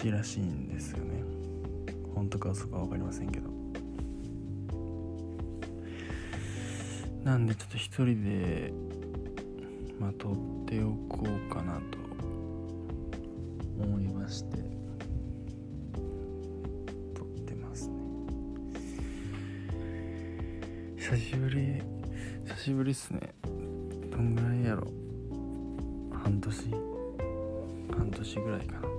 忙しいらしいんですよね。本当か嘘か分かりませんけど。なんでちょっと一人でまあ撮っておこうかなと。思いまして。撮ってますね。久しぶり久しぶりっすね。どんぐらいやろ半年。半年ぐらいかな。一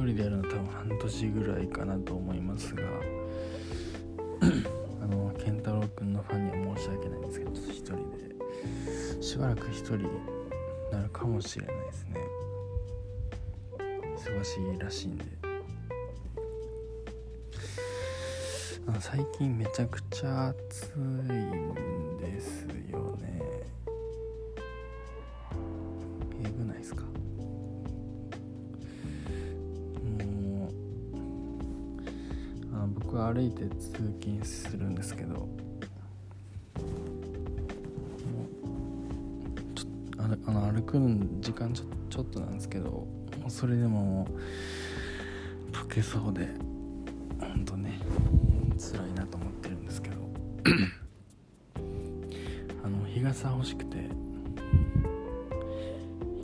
人でやるの多分半年ぐらいかなと思いますが あの健太郎君のファンには申し訳ないんですけどちょっと一人でしばらく一人になるかもしれないですね。忙しいらしいんで。あ最近めちゃくちゃ暑いんですよね。えぐないですか？歩いて通勤するんですけどあのあの歩く時間ちょちょっとなんですけどもうそれでももう溶けそうでほんとね辛いなと思ってるんですけど あの日傘欲しくて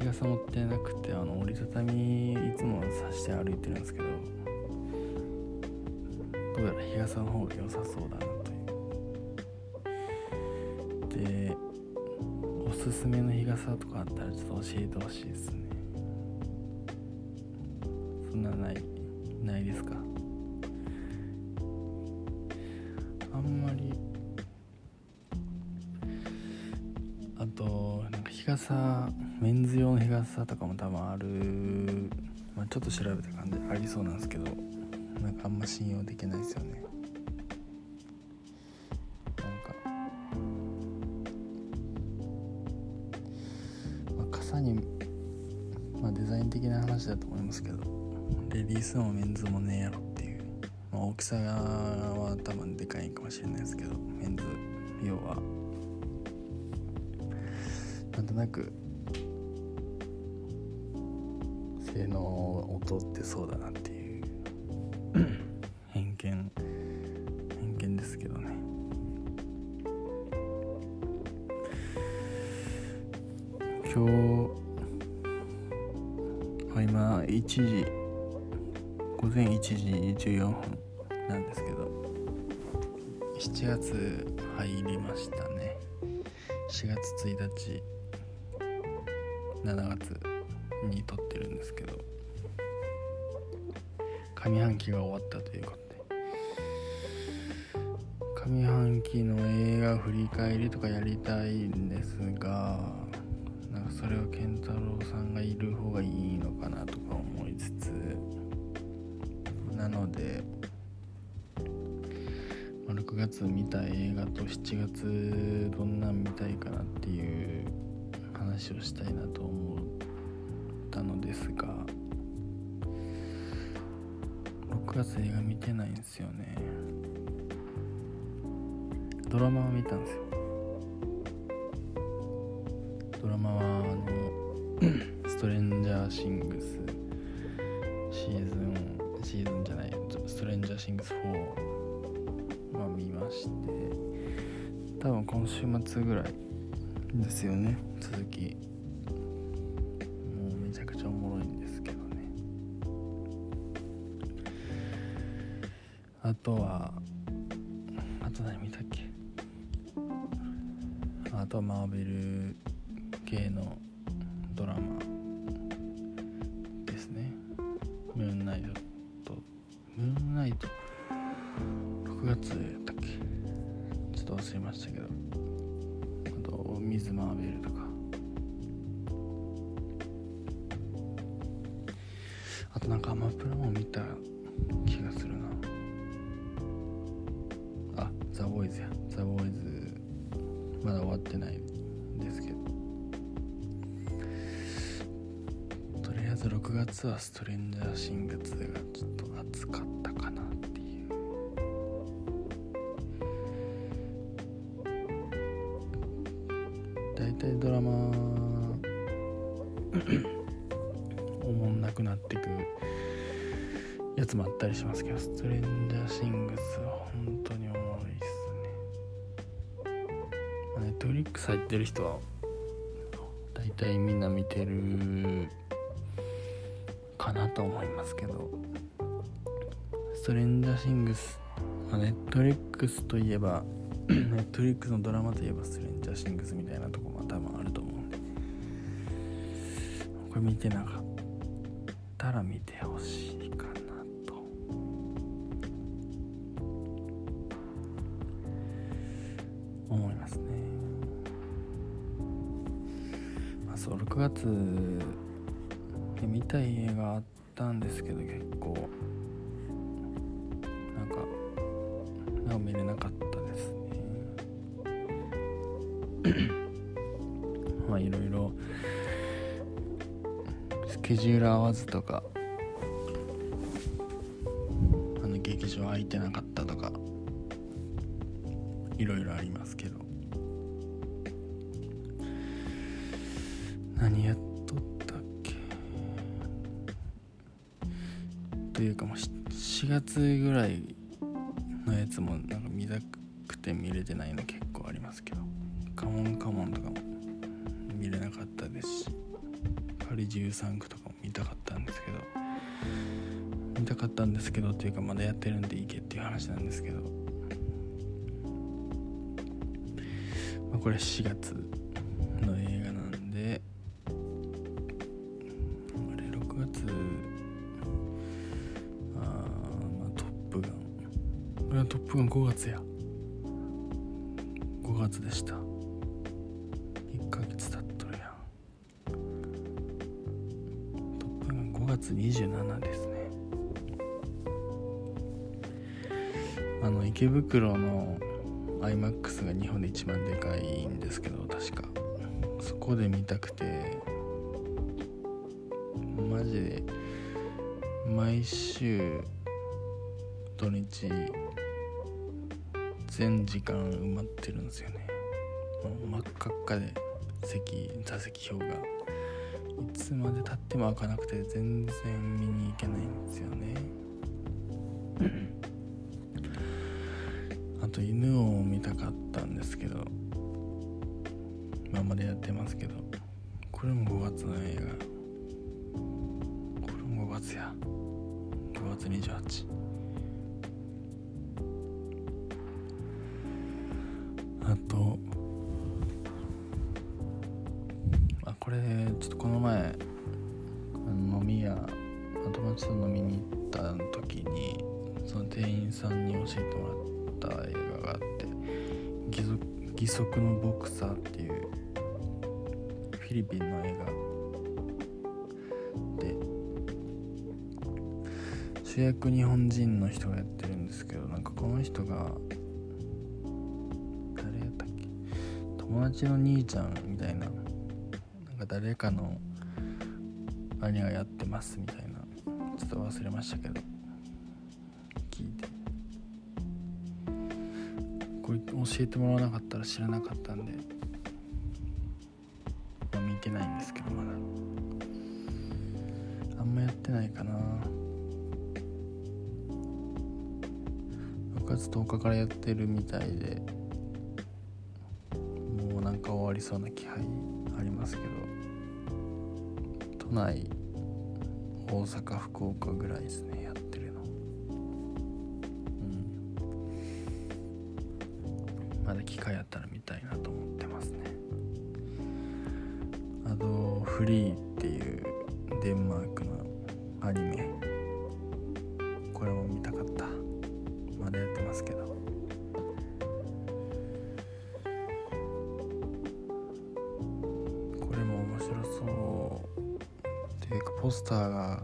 日傘持ってなくてあの折りたたみいつもさして歩いてるんですけどら日傘の方が良さそうだなというでおすすめの日傘とかあったらちょっと教えてほしいですね。そんなないないですか？あんまりあとなんか日傘メンズ用の日傘とかも多分ある、まあ、ちょっと調べた感じありそうなんですけど。あんま信用できないですよね。なんか、まあ、傘に、まあ、デザイン的な話だと思いますけどレディースもメンズもねえやろっていう、まあ、大きさは多分でかいかもしれないですけどメンズ要は。なんとなく性能を劣ってそうだなって今日今1時午前1時14分なんですけど7月入りましたね。4月1日7月に撮ってるんですけど上半期が終わったということで。上半期の映画振り返りとかやりたいんですがれを健太郎さんがいる方がいいのかなとか思いつつなのでま6月見た映画と7月どんなん見たいかなっていう話をしたいなと思ったのですが6月映画見てないんですよね。ドラマは見たんですよ。ドラマは「ストレンジャーシングス」シーズンシーズンじゃないストレンジャーシングス4は見まして多分今週末ぐらいですよね続き。もうめちゃくちゃおもろいんですけどね。あとはあと何見たっけ？あとはマーベルあとなんかアマプラも見た気がするな。あザ・ボーイズや。ザ・ボーイズまだ終わってないですけど。とりあえず6月はストレンジャーシングスがちょっと暑かったかなっていう。大体ドラマしますけどストレンジャーシングスは本当におもろいっすね。ネットフリックス入ってる人は大体みんな見てるかなと思いますけどストレンジャーシングスネットフリックスといえばネットフリックスのドラマといえばストレンジャーシングスみたいなとこも多分あると思うんで。これ見てなかったら見てほしいかな。9月で見たい映画あったんですけど結構。なんかなんか見れなかったですね。まあいろいろスケジュール合わずとかあの劇場空いてなかったとかいろいろありますけど。月ぐらいのやつもなんか見たくて見れてないの結構ありますけど。カモンカモンとかも見れなかったですし。パリ13区とかも見たかったんですけど。見たかったんですけどっていうかまだやってるんでいけっていう話なんですけど、まあ、これ4月。の池袋の iMAX が日本で一番でかいんですけど確か。そこで見たくて。マジで毎週土日全時間埋まってるんですよね。真っ赤っかで席座席表が。いつまでたっても開かなくて全然見に行けないんですよね。と犬を見たかったんですけど今までやってますけどこれも5月の映画。これも5月や。5月28あとあこれちょっとこの前飲み屋友達と飲みに行った時にその店員さんに教えてもらった映画義足のボクサーっていうフィリピンの映画で主役日本人の人がやってるんですけどなんかこの人が誰やったっけ？友達の兄ちゃんみたいななんか誰かの兄がやってますみたいな。ちょっと忘れましたけど。教えてもらわなかったら知らなかったんで、まあ、見てないんですけどまだ。あんまやってないかな。6月10日からやってるみたいで。もうなんか終わりそうな気配ありますけど。都内大阪福岡ぐらいですねリーっていうデンマークのアニメ。これも見たかった。まだやってますけど。これも面白そう。っていうかポスターが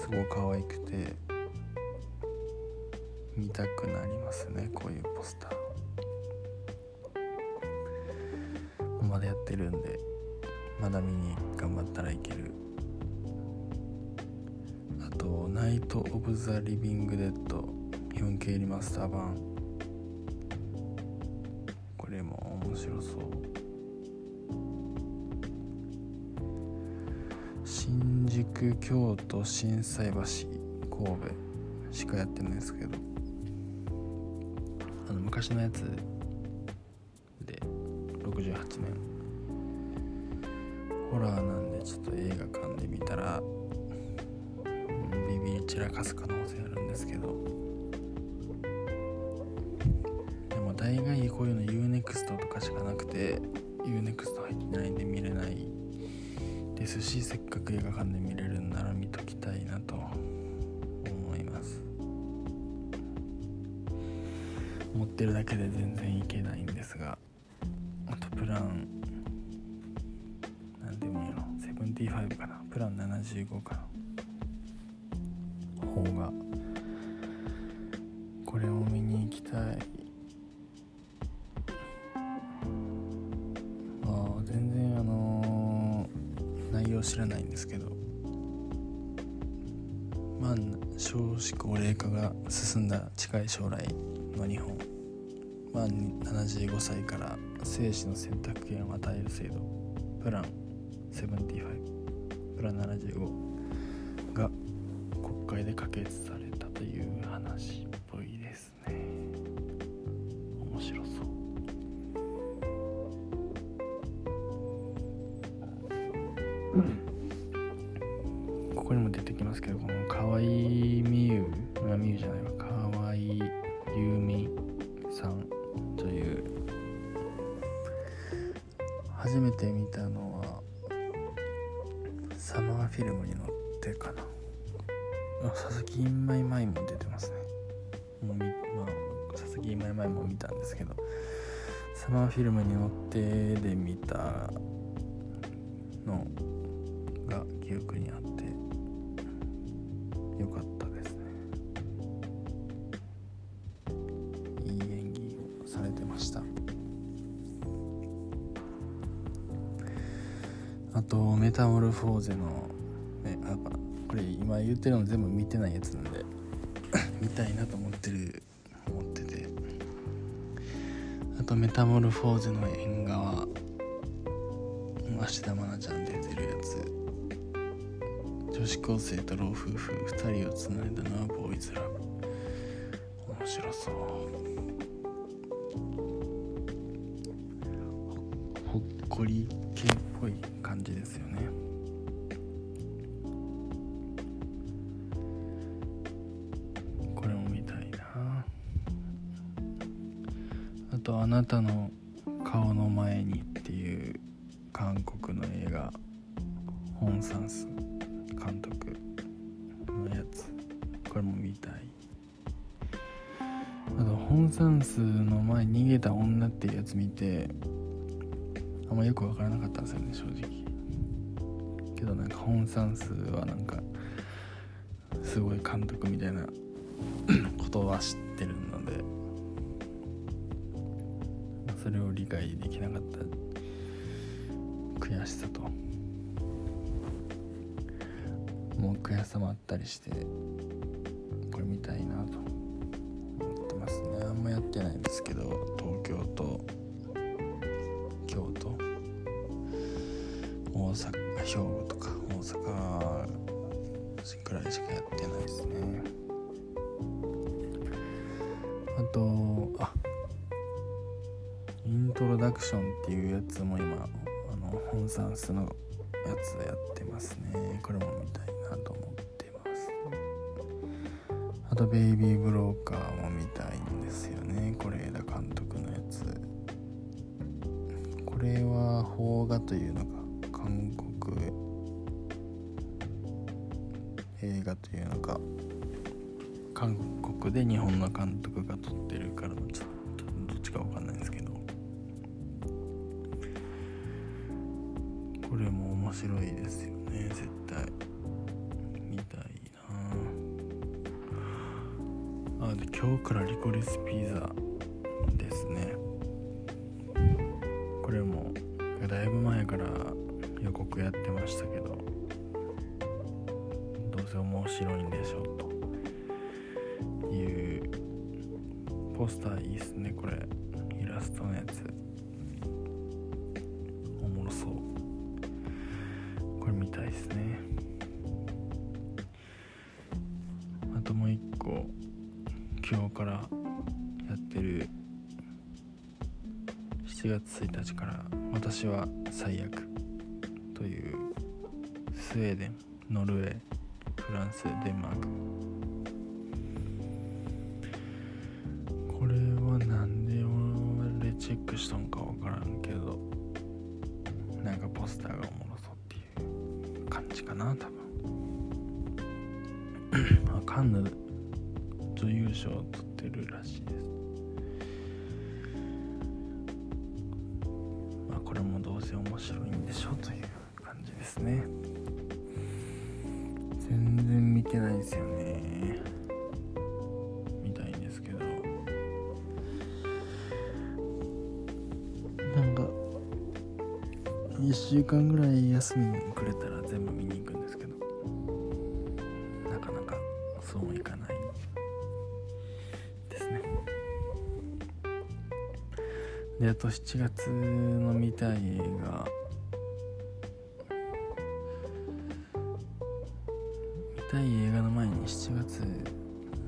すごい可愛くて見たくなりますね。こういうポスター。まだやってるんでまだ見に頑張ったらいける。あと「ナイト・オブ・ザ・リビング・デッド。4K リマスター版」これも面白そう。新宿京都心斎橋神戸しかやってないですけど。あの昔のやつ散らかす可能性あるんですけど。でも大概こういうの UNEXT とかしかなくて UNEXT 入ってないんで見れないですしせっかく映画館で見れるんなら見ときたいなと思います。持ってるだけで全然いけないんですがあとプラン。なんでもいいの75かな。プラン75かな。進んだ近い将来の日本。まあ75歳から生死の選択権を与える制度。プラン。75プラン75が国会で可決されたという話。フィルムに乗ってで見たのが記憶にあってよかったですね。いい演技をされてました。あとメタモルフォーゼの、ね、やっぱこれ今言ってるの全部見てないやつなんで 見たいなと思ってるとメタモルフォーゼの縁側。芦田愛菜ちゃん出てるやつ。女子高生と老夫婦2人をつないだのはボーイズラブ。面白そう。ほっこり系っぽい感じですよね。なたの顔の前に」っていう韓国の映画ホン・サンス監督のやつ。これも見たい。あとホン・サンスの前に逃げた女っていうやつ見てあんまよく分からなかったんですよね正直。けどなんかホン・サンスはなんかすごい監督みたいなことは知ってるので。それを理解できなかった。悔しさと。もう悔しさもあったりしてこれ見たいなと。思ってますね。あんまやってないんですけど東京と京都。大阪兵庫とか大阪くらいしかやってないですね。トロダクションっていうやつも今あの本サンスのやつやってますね。これも見たいなと思ってます。あとベイビーブローカーも見たいんですよね。是枝監督のやつ。これは邦画というのか韓国映画というのか。韓国で日本の監督が撮ってるからちょっとどっちか分かんないんですけど。白いですよね。絶対。見たいな。あで今日からリコリスピザ。もう一個、今日からやってる7月1日から「私は最悪」というスウェーデンノルウェーフランスデンマーク。これはなんで俺チェックしたんか分からんけどなんかポスターがおもろそうっていう感じかな多分。カンヌ女優賞を取ってるらしいです。まあこれもどうせ面白いんでしょうという感じですね。全然見てないですよね。見たいんですけど。なんか1週間ぐらい休みくれたら全部見に行くんですけど。そうもいかない。ですね。であと7月の見たい映画見たい映画の前に7月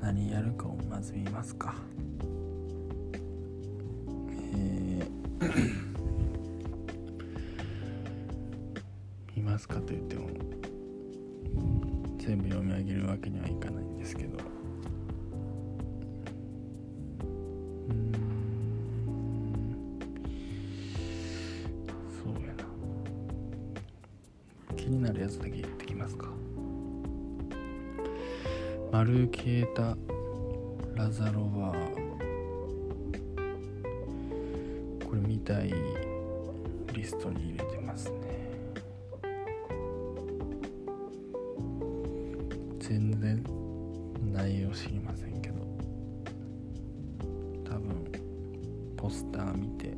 何やるかをまず見ますか。マルケータ・ラザロワ。これ見たいリストに入れてますね。全然内容知りませんけど。多分ポスター見て。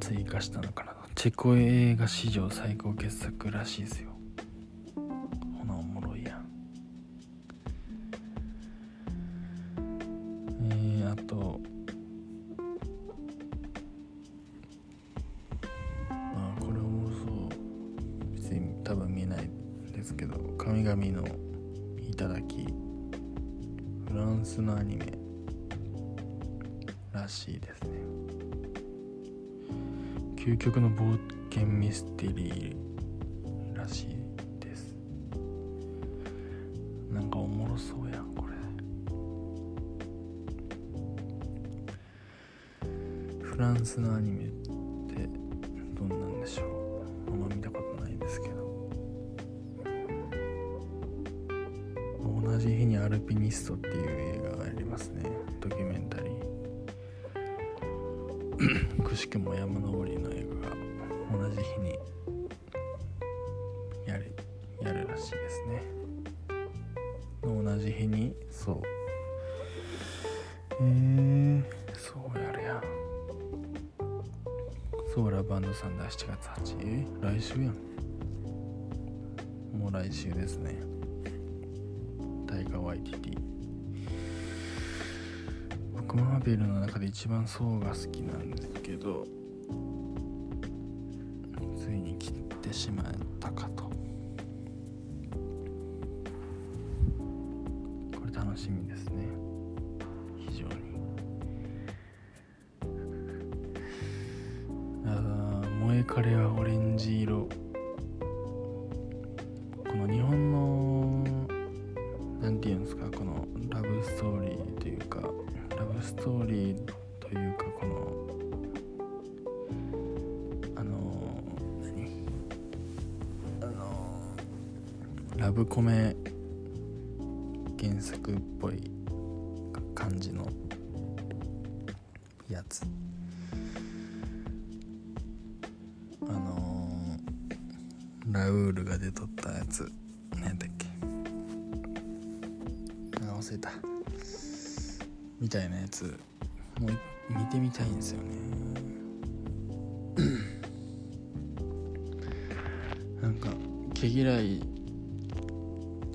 追加したのかな。チェコ映画史上最高傑作らしいですよ。フランスのアニメってどんなんでしょう？あんま見たことないんですけど。同じ日にアルピニストっていう映画がありますね。ドキュメンタリー。くしくも山登りの映画が同じ日にですね。タイガー・ワイティティ。僕マーベルの中で一番ソーが好きなんですけどついに切ってしまったかと。これ楽しみですね。非常に。あー燃え枯れはオレンジ色。つ。もう見てみたいんですよね。なんか毛嫌い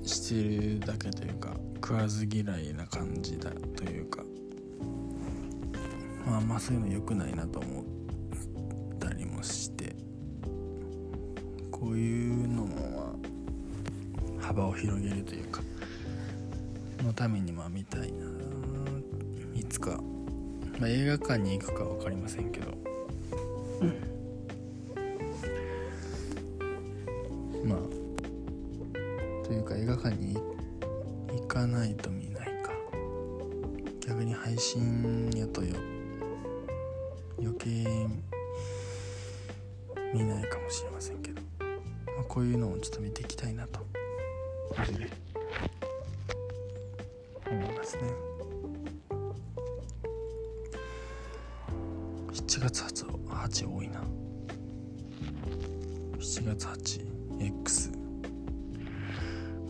してるだけというか食わず嫌いな感じだというか。まあまあそういうの良くないなと思ったりもして。こういうのもまあ幅を広げるというかのためにまあ見たいな。いつか、まあ、映画館に行くか分かりませんけど、ま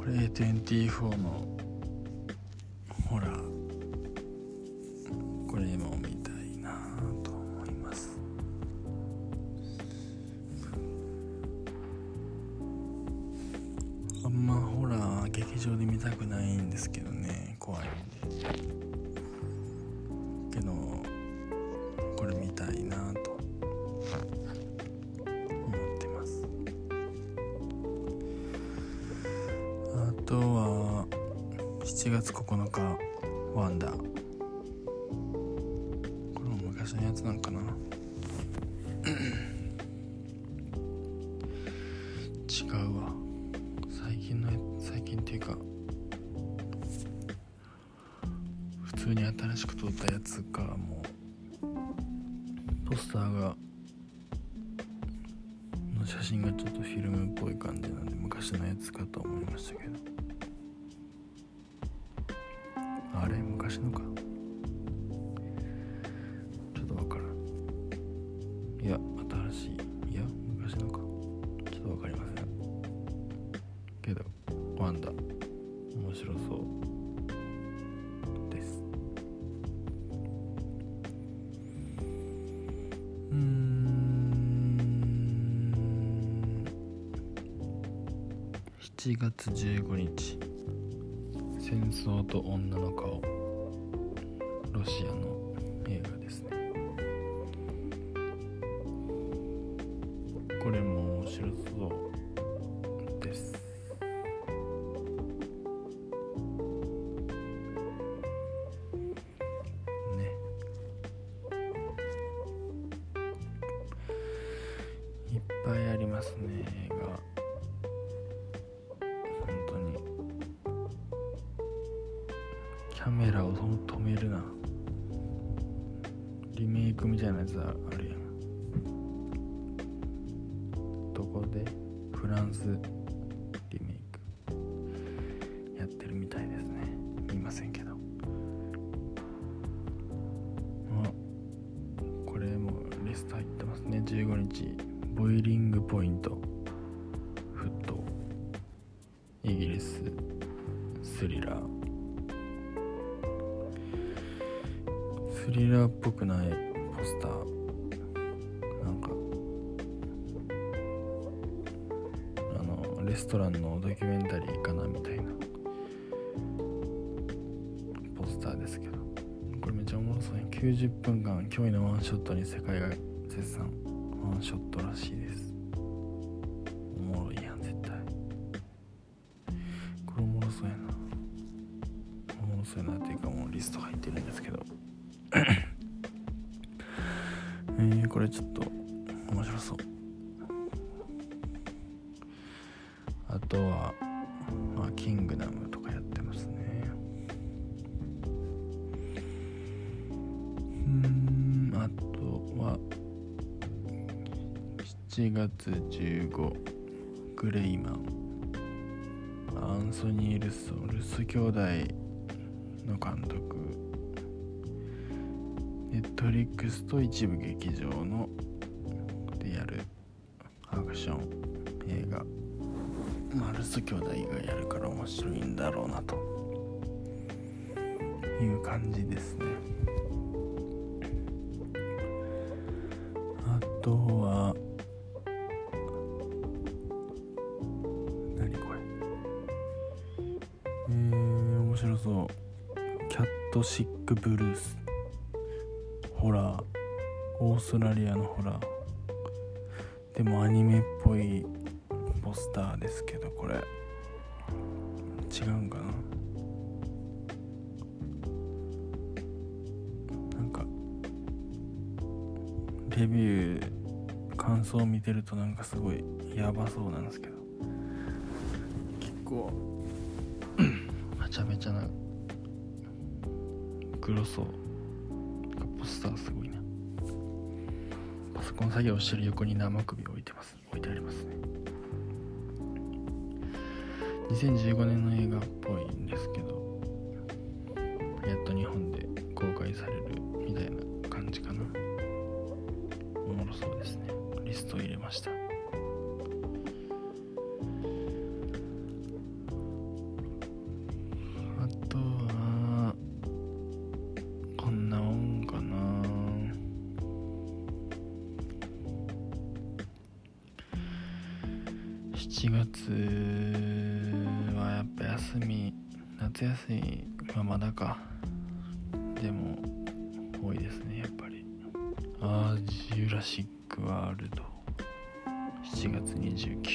これ A24 のフィルムっぽい感じなんで昔のやつかと思いましたけど。あれ？昔のか。ちょっとわからん。いや新しい。7月15日。戦争と女の顔。ロシアの映画ですね。これも面白そうです。ね。いっぱいありますね映画。やつあるやん。どこで？フランスリメイク。やってるみたいですね。見ませんけど。あこれもリスト入ってますね。15日。ボイリングポイント。フットイギリススリラー。スリラーっぽくない。スターなんかあのレストランのドキュメンタリーかなみたいな。ポスターですけど。これめっちゃおもろそうね。90分間驚異のワンショットに世界が絶賛。ワンショットらしいです。おもろいやん絶対。これおもろそうやな。おもろそうやなっていうかもうリスト入ってるんですけど。れちょっと面白そう。あとは、まあ、キングダムとかやってますね。うんあとは7月15グレイマン。アンソニー・ルッソルッソ兄弟クスと一部劇場のでやるアクション映画。まあルッソ兄弟がやるから面白いんだろうなと。いう感じですね。あとは何これ。えー、面白そう。キャットシックブルース。ホラー。オーストラリアのホラー。でもアニメっぽいポスターですけどこれ。違うんかな。なんかレビュー感想を見てるとなんかすごいやばそうなんですけど。結構 めちゃめちゃなグロそう。ポスターすごいな。パソコン作業してる横に生首置いてます。置いてありますね。2015年の映画っぽいんですけどやっと日本で公開されるみたいな感じかな。おもろそうですね。リスト入れました。7月はやっぱ休み夏休みはまだか。でも多いですねやっぱり。あジュラシックワールド7月29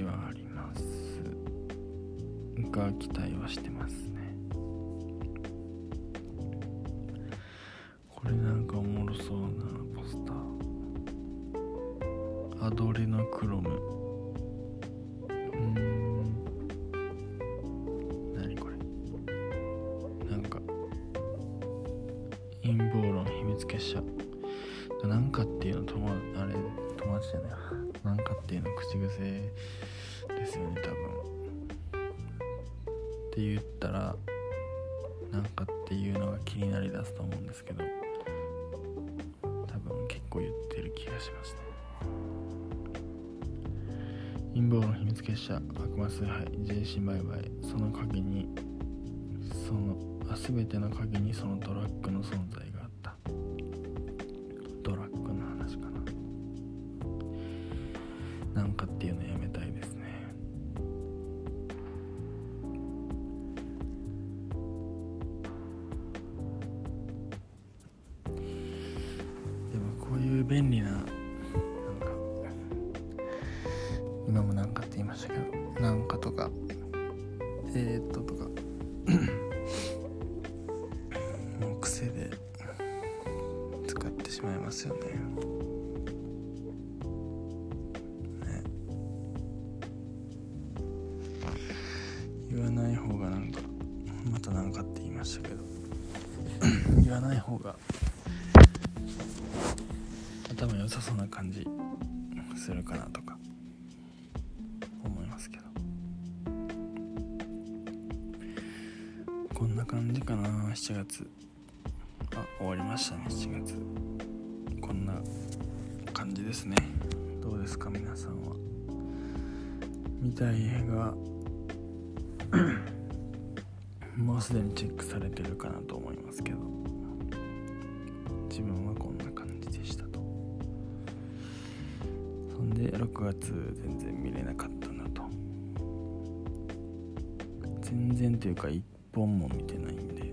はあります。が期待はしてますね。これなんって言ったらなんかっていうのが気になりだすと思うんですけど多分結構言ってる気がしますね。陰謀論秘密結社悪魔崇拝人身売買その陰にそのあ全ての陰にそのドラッグの存在があった。ドラッグの話かな。なんかっていうのやめたい。便利ななんか。今もなんかって言いましたけどなんかとか。えー、っととか。もう癖で。使ってしまいますよね。言わない方がなんかまたなんかって言いましたけど。言わない方がさそうな感じするかなとか思いますけど。こんな感じかな。7月。あ終わりましたね。7月。こんな感じですね。どうですか皆さんは。見たい映画。もうすでにチェックされてるかなと思いますけど。6月全然見れなかったなと。全然というか1本も見てないんで。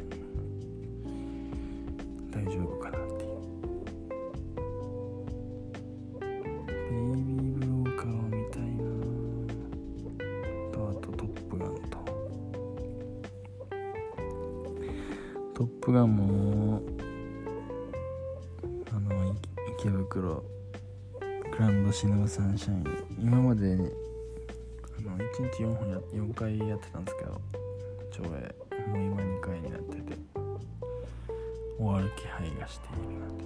ってたんですけど上映もう今2回になってて終わる気配がしているので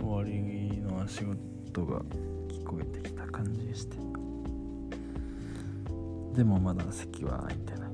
終わりの足音が聞こえてきた感じして。でもまだ席は空いてない。